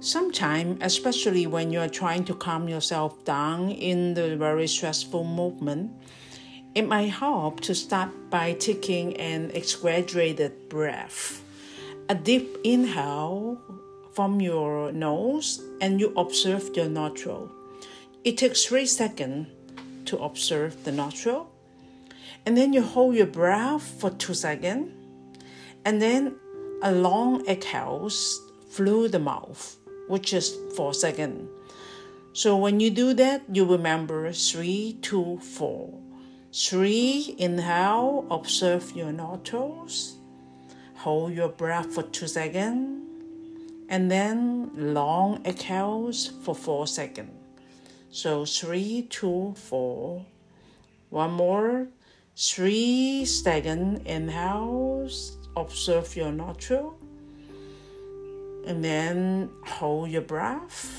Sometimes, especially when you are trying to calm yourself down in the very stressful movement, it might help to start by taking an exaggerated breath. A deep inhale from your nose and you observe your nostril. It takes three seconds to observe the nostril. And then you hold your breath for two seconds. And then a long exhale through the mouth, which is four seconds. So when you do that, you remember three, two, four. Three, inhale, observe your nostrils. Hold your breath for two seconds and then long exhales for four seconds. So three, two, four. One more. Three second inhales. Observe your nostril. And then hold your breath.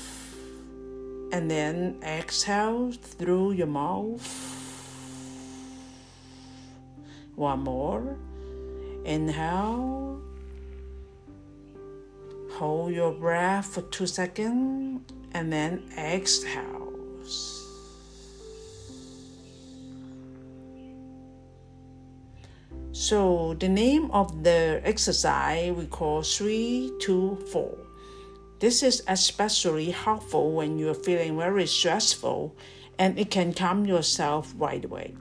And then exhale through your mouth. One more. Inhale Hold your breath for two seconds and then exhale. So the name of the exercise we call three, two, four. This is especially helpful when you're feeling very stressful and it can calm yourself right away.